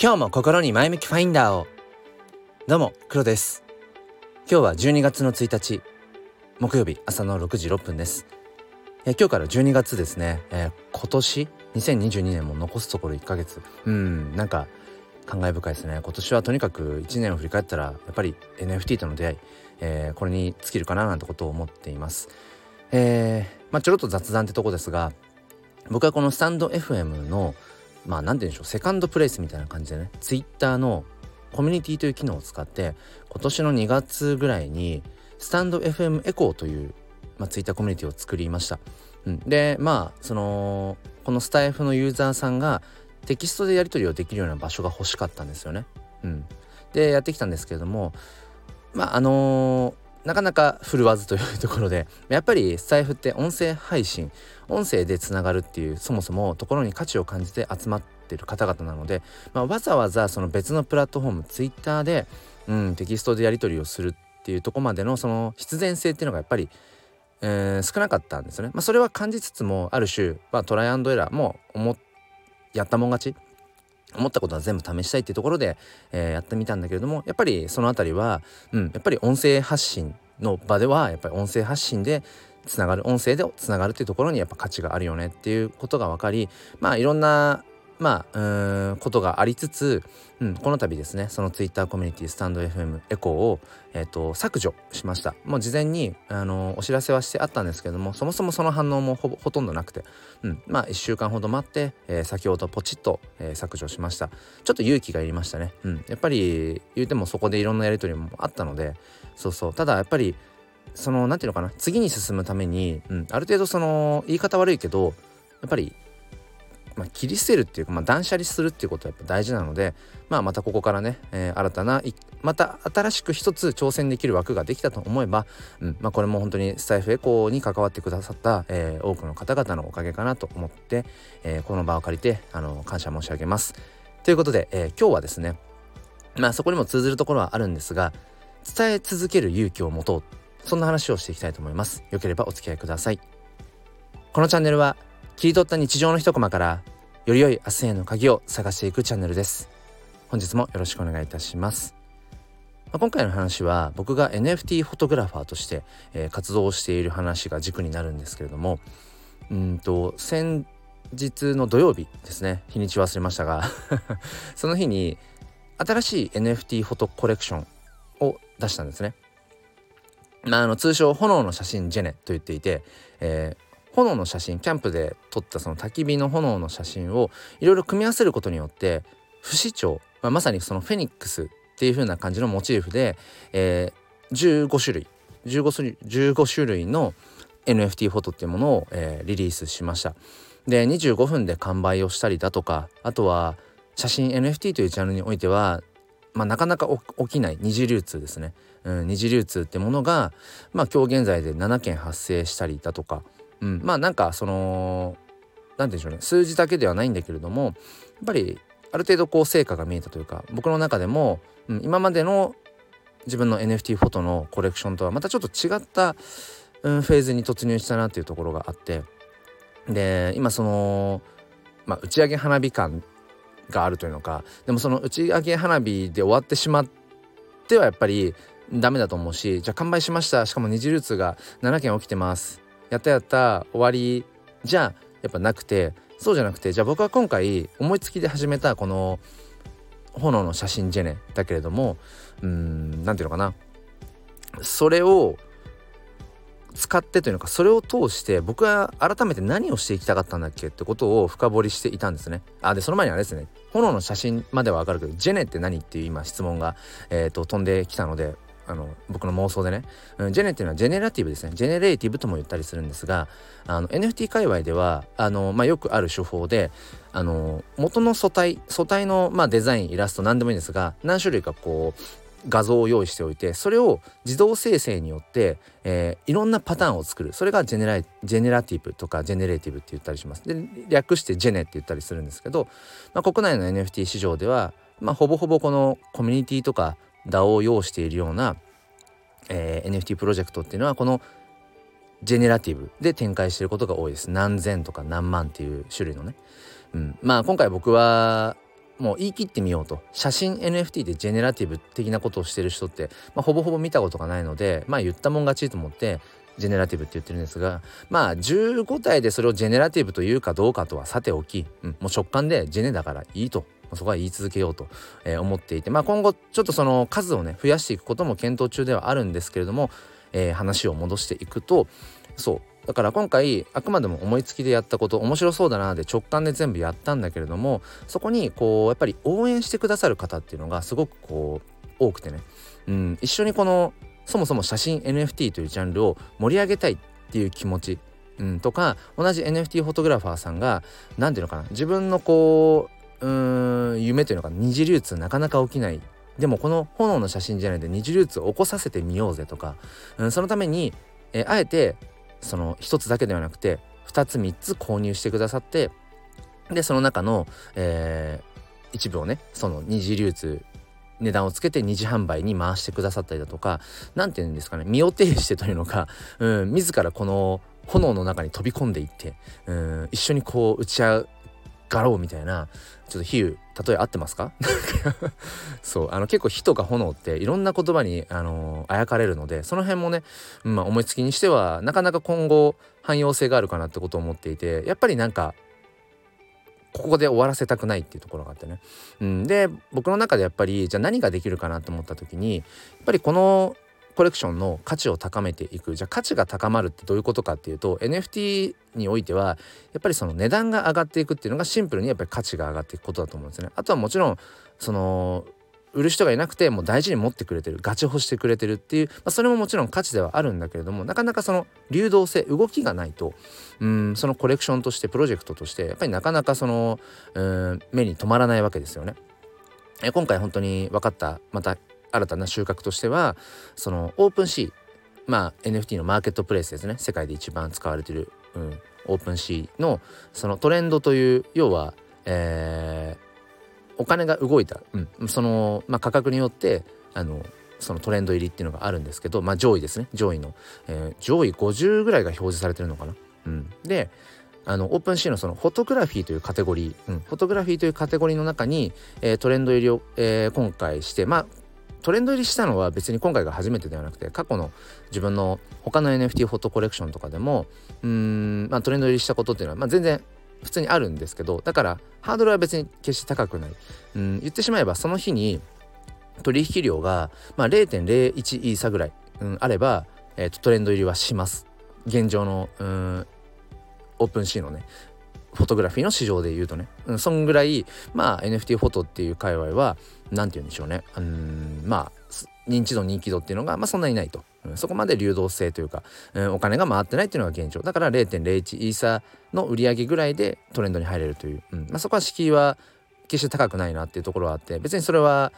今日も心に前向きファインダーを。どうも黒です。今日は12月の1日。木曜日朝の6時6分です。え今日から12月ですね、えー、今年？2022年も残すところ1ヶ月。うんなんか感慨深いですね。今年はとにかく1年を振り返ったらやっぱり NFT との出会い、えー、これに尽きるかななんてことを思っています。えー、まあちょろっと雑談ってとこですが僕はこのスタンド FM のまあ何て言うんでしょうセカンドプレイスみたいな感じでね Twitter のコミュニティという機能を使って今年の2月ぐらいにスタンド FM エコーという、まあ、Twitter コミュニティを作りました。うん、でまあそのこのスタイフのユーザーさんがテキストでやり取りをできるような場所が欲しかったんですよね。うん、でやってきたんですけれどもまああのーなかなか振るわずというところでやっぱりスタイフって音声配信音声でつながるっていうそもそもところに価値を感じて集まってる方々なので、まあ、わざわざその別のプラットフォーム Twitter で、うん、テキストでやり取りをするっていうとこまでのその必然性っていうのがやっぱり、えー、少なかったんですよね。まあ、それは感じつつもある種、まあ、トライアンドエラーも思やったもん勝ち思ったことは全部試したいっていうところで、えー、やってみたんだけれどもやっぱりその辺りは、うん、やっぱり音声発信の場ではやっぱり音声発信でつながる音声でつながるっていうところにやっぱ価値があるよねっていうことが分かりまあいろんなまあうんことがありつつ、うん、この度ですねその Twitter コミュニティスタンド FM エコーを、えーと、削除しました。もう事前にあのお知らせはしてあったんですけどもそもそもその反応もほほとんどなくて、うん、まあ1週間ほど待って、えー、先ほどポチッと、えー、削除しました。ちょっと勇気がいりましたね、うん、やっぱり言うてもそこでいろんなやり取りもあったのでそうそう。ただやっぱりその何て言うのかな次に進むために、うん、ある程度その言い方悪いけどやっぱりまあ、切り捨てるっていうか、まあ、断捨離するっていうことはやっぱ大事なので、まあ、またここからね、えー、新たなまた新しく一つ挑戦できる枠ができたと思えば、うんまあ、これも本当にスタイフエコーに関わってくださった、えー、多くの方々のおかげかなと思って、えー、この場を借りてあの感謝申し上げます。ということで、え今日はですねまあそこにも通ずるところはあるんですが伝え続ける勇気を持とうそんな話をしていきたいと思います。よければお付き合いください。このチャンネルは切り取った日常の一コマからより良い明日への鍵を探していくチャンネルです。本日もよろしくお願いいたします。まあ、今回の話は僕が NFT フォトグラファーとして、えー、活動をしている話が軸になるんですけれどもうんと先日の土曜日ですね。日にち忘れましたが その日に新しい NFT フォトコレクションを出したんですね。まあ、あの通称炎の写真ジェネと言っていて、えー、炎の写真キャンプで撮ったその焚き火の炎の写真をいろいろ組み合わせることによって不死鳥、まあ、まさにそのフェニックスっていう風な感じのモチーフで、えー、15種類。15, 種類15種類の NFT フォトっていうものを、えー、リリースしました。で25分で完売をしたりだとかあとは写真 NFT というジャンルにおいては、まあ、なかなか起きない二次流通ですね、うん、二次流通ってものが、まあ、今日現在で7件発生したりだとかうん、まあなんかその何て言うんでしょうね。数字だけではないんだけれどもやっぱりある程度こう成果が見えたというか僕の中でも、うん、今までの自分の NFT フォトのコレクションとはまたちょっと違った、うん、フェーズに突入したなっていうところがあってで今その、まあ、打ち上げ花火感があるというのかでもその打ち上げ花火で終わってしまってはやっぱりダメだと思うしじゃあ完売しました。しかも二次流通が7件起きてます。やったやった終わり。じゃやっぱなくて。そうじゃなくてじゃあ僕は今回思いつきで始めたこの炎の写真ジェネだけれどもうん何ていうのかな。それを使ってというのかそれを通して僕は改めて何をしていきたかったんだっけ？ってことを深掘りしていたんですね。あでその前にあれですね。炎の写真まではわかるけどジェネって何っていう今質問が、えーと飛んできたのであの僕の妄想でね、うん、ジェネっていうのはジェネラティブですね。ジェネレーティブとも言ったりするんですがあの NFT 界隈ではあの、まあ、よくある手法であの元の素体素体の、まあ、デザインイラスト何でもいいんですが何種類かこう画像を用意しておいてそれを自動生成によって、えー、いろんなパターンを作る。それがジェネラジェネラティブとかジェネレーティブって言ったりします。で略してジェネって言ったりするんですけど、まあ、国内の NFT 市場では、まあ、ほぼほぼこのコミュニティとか DAO を要しているような、えー、NFT プロジェクトっていうのはこのジェネラティブで展開していることが多いです。何千とか何万っていう種類のね、うん、まあ今回僕はもう言い切ってみようと。写真 NFT でジェネラティブ的なことをしてる人って、まあ、ほぼほぼ見たことがないのでまあ言ったもん勝ちと思ってジェネラティブって言ってるんですがまあ15体でそれをジェネラティブというかどうかとはさておき、うん、もう直感でジェネだからいいと。そこは言い続けようと、思っていてまあ今後ちょっとその数をね増やしていくことも検討中ではあるんですけれども、えー、話を戻していくとそう。だから今回あくまでも思いつきでやったこと面白そうだなで直感で全部やったんだけれどもそこにこうやっぱり応援してくださる方っていうのがすごくこう多くてね、うん、一緒にこのそもそも写真 NFT というジャンルを盛り上げたいっていう気持ち、うん、とか同じ NFT フォトグラファーさんが何ていうのかな自分のこううん夢というのが二次流通なかなか起きない。でもこの炎の写真じゃないで二次流通を起こさせてみようぜとか、うん、そのために、えあえてその1つだけではなくて2つ3つ購入してくださってでその中の、えー、一部をねその二次流通値段をつけて二次販売に回してくださったりだとか何て言うんですかね身を挺してというのか、うん、自らこの炎の中に飛び込んでいって、うん、一緒にこう打ち上がろうみたいなちょっと比喩例え合ってますか？そうあの結構火とか炎っていろんな言葉にあのあやかれるのでその辺もね、まあ、思いつきにしてはなかなか今後汎用性があるかなってことを思っていてやっぱりなんかここで終わらせたくないっていうところがあってね。うん、で僕の中でやっぱりじゃあ何ができるかなと思った時にやっぱりこのコレクションの価値を高めていくじゃあ価値が高まるってどういうことかっていうと NFT においてはやっぱりその値段が上がっていくっていうのがシンプルにやっぱり価値が上がっていくことだと思うんですね。あとはもちろんその売る人がいなくてもう大事に持ってくれてるガチホしてくれてるっていう、まあ、それももちろん価値ではあるんだけれどもなかなかその流動性動きがないとうんそのコレクションとしてプロジェクトとしてやっぱりなかなかそのうん目に留まらないわけですよね。え今回本当に分かったまた新たな収穫としてはその OpenSea まあ NFT のマーケットプレイスですね。世界で一番使われてる、うん、 OpenSea のそのトレンドという要は、えー、お金が動いた、うん、その、まあ、価格によってあのそのトレンド入りっていうのがあるんですけど、まあ、上位ですね。上位の、えー、上位50ぐらいが表示されてるのかな。うん、であのオープンシーのそのフォトグラフィーというカテゴリー、うん、フォトグラフィーというカテゴリーの中に、えー、トレンド入りを、えー、今回してまあトレンド入りしたのは別に今回が初めてではなくて過去の自分の他の NFT フォトコレクションとかでもうん、まあ、トレンド入りしたことっていうのは、まあ、全然普通にあるんですけどだからハードルは別に決して高くない。うん言ってしまえばその日に取引量が、まあ、0.01イーサぐらい、うん、あれば、えーと、トレンド入りはします。現状のうんオープンシーのね。フォトグラフィーの市場で言うとね、うん、そんぐらいまあ NFT フォトっていう界隈は何て言うんでしょうね。うんまあ認知度人気度っていうのが、まあ、そんなにないと、うん、そこまで流動性というか、うん、お金が回ってないっていうのが現状。だから0.01イーサの売り上げぐらいでトレンドに入れるという、うんまあ、そこは敷居は決して高くないなっていうところはあって別にそれは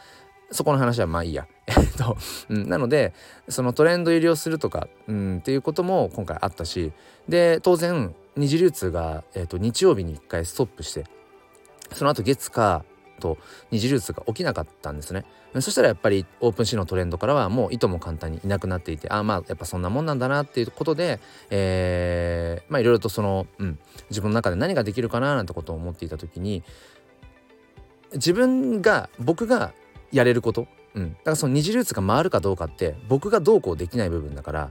そこの話はまあいいや。えっと、うん、なのでそのトレンド入りをするとか、うん、っていうことも今回あったしで当然二次流通が、えっと、日曜日に1回ストップしてその後月火と二次流通が起きなかったんですね。そしたらやっぱりオープンシーのトレンドからはもういとも簡単にいなくなっていてああまあやっぱそんなもんなんだなっていうことで、えー、まあいろいろとその、うん、自分の中で何ができるかななんてことを思っていた時に自分が僕がやれること、うん、だからその二次流通が回るかどうかって僕がどうこうできない部分だから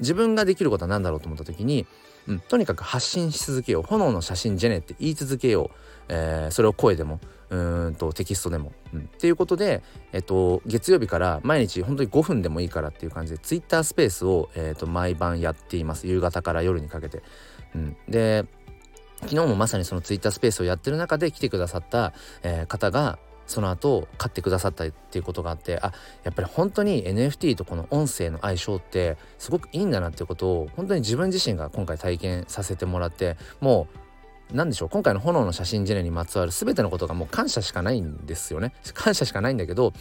自分ができることは何だろうと思った時に、うん、とにかく発信し続けよう。炎の写真ジェネって言い続けよう、えー、それを声でもうんとテキストでも、うん、っていうことで、えっと、月曜日から毎日本当に5分でもいいからっていう感じでツイッタースペースを、えー、と毎晩やっています。夕方から夜にかけて。うん、で昨日もまさにそのツイッタースペースをやってる中で来てくださった、えー、方がその後買ってくださったっていうことがあってあやっぱり本当に NFT とこの音声の相性ってすごくいいんだなっていうことを本当に自分自身が今回体験させてもらってもう何でしょう今回の炎の写真ジェネにまつわる全てのことがもう感謝しかないんですよね感謝しかないんだけど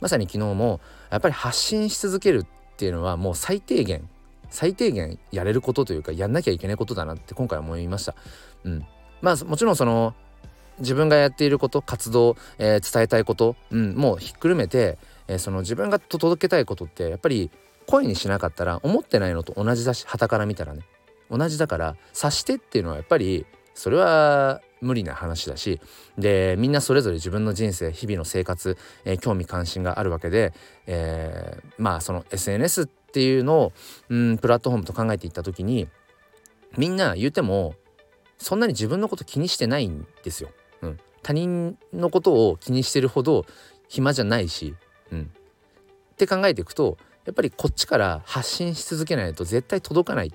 まさに昨日もやっぱり発信し続けるっていうのはもう最低限最低限やれることというかやんなきゃいけないことだなって今回思いました。うん、まあもちろんその自分がやっていること活動、えー、伝えたいこと、うん、もうひっくるめて、えー、その自分が届けたいことってやっぱり声にしなかったら思ってないのと同じだし旗から見たらね同じだから察してっていうのはやっぱりそれは無理な話だしでみんなそれぞれ自分の人生日々の生活、えー、興味関心があるわけで、えー、まあその SNS っていうのを、うん、プラットフォームと考えていった時にみんな言うてもそんなに自分のこと気にしてないんですよ。うん、他人のことを気にしてるほど暇じゃないし、うん、って考えていくとやっぱりこっちから発信し続けないと絶対届かない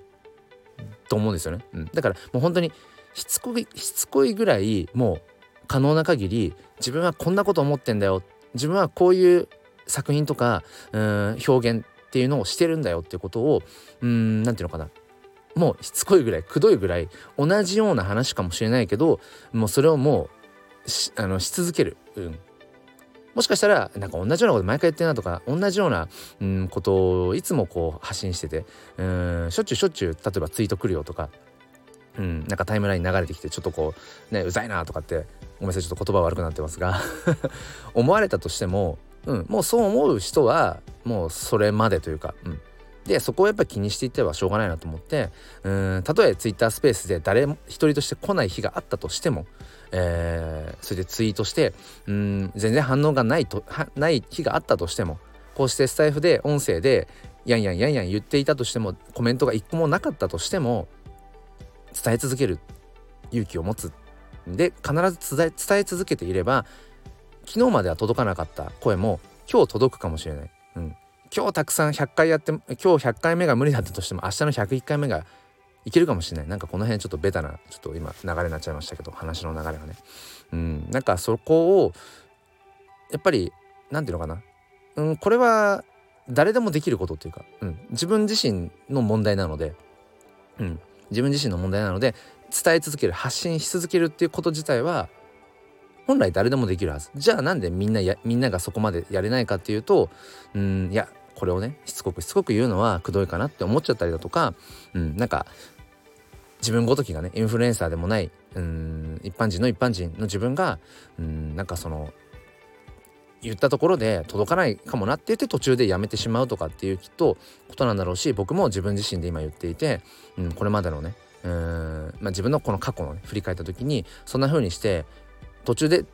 と思うんですよね。うん、だからもう本当にしつこいしつこいぐらいもう可能な限り自分はこんなこと思ってんだよ。自分はこういう作品とかうん表現っていうのをしてるんだよっていうことをうん何て言うのかな。もうしつこいぐらいくどいぐらい同じような話かもしれないけどもうそれをもうしあのし続ける、うん、もしかしたらなんか同じようなこと毎回言ってるなとか同じような、うん、ことをいつもこう発信しててうんしょっちゅうしょっちゅう例えばツイート来るよとかうん、なんかタイムライン流れてきてちょっとこうねうざいなとかってごめんなさいちょっと言葉悪くなってますが 思われたとしても、うん、もうそう思う人はもうそれまでというか、うん、でそこをやっぱり気にしていってはしょうがないなと思ってたとえツイッタースペースで誰一人として来ない日があったとしても、えー、それでツイートしてうん全然反応がないとない日があったとしてもこうしてスタイフで音声でやんやんやんやん言っていたとしてもコメントが一個もなかったとしても伝え続ける勇気を持つ。で必ず伝え続けていれば昨日までは届かなかった声も今日届くかもしれない、うん、今日たくさん100回やって今日100回目が無理だったとしても明日の101回目がいけるかもしれない。なんかこの辺ちょっとベタなちょっと今流れになっちゃいましたけど話の流れがね。うん。なんかそこをやっぱり何て言うのかな。うんこれは誰でもできることっていうか、うん、自分自身の問題なので、うん、自分自身の問題なので伝え続ける発信し続けるっていうこと自体は本来誰でもできるはず。じゃあなんでみんなやみんながそこまでやれないかっていうとうんいやこれをねしつこくしつこく言うのはくどいかなって思っちゃったりだとか、うん、なんか自分ごときがねインフルエンサーでもないうん一般人の一般人の自分がうんなんかその言ったところで届かないかもなって言って途中でやめてしまうとかっていうきっとことなんだろうし僕も自分自身で今言っていて、うん、これまでのねうん、まあ、自分のこの過去のね振り返った時にそんな風にして途中で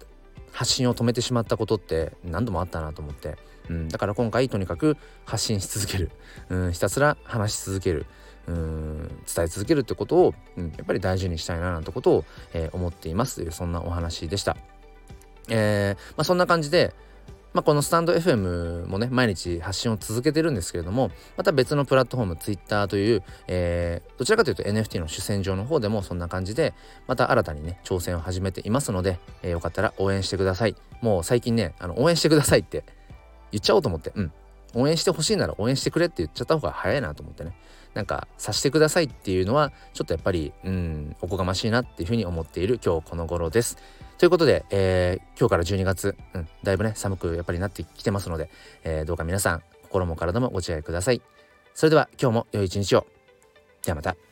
発信を止めてしまったことって何度もあったなと思って、うん、だから今回とにかく発信し続ける、うん、ひたすら話し続ける。うん。伝え続けるってことを、うん、やっぱり大事にしたいななんてことを、えー、思っていますというそんなお話でした。えーまあ、そんな感じで、まあ、このスタンド FM もね毎日発信を続けてるんですけれどもまた別のプラットフォーム Twitter という、えー、どちらかというと NFT の主戦場の方でもそんな感じでまた新たにね挑戦を始めていますので、えー、よかったら応援してください。もう最近ねあの応援してくださいって言っちゃおうと思って。うん。応援してほしいなら応援してくれって言っちゃった方が早いなと思ってね。なんかさしてくださいっていうのはちょっとやっぱりうんおこがましいなっていうふうに思っている今日この頃です。ということで、えー、今日から12月、うん、だいぶね寒くやっぱりなってきてますので、えー、どうか皆さん心も体もご自愛ください。それでは今日も良い一日を。ではまた。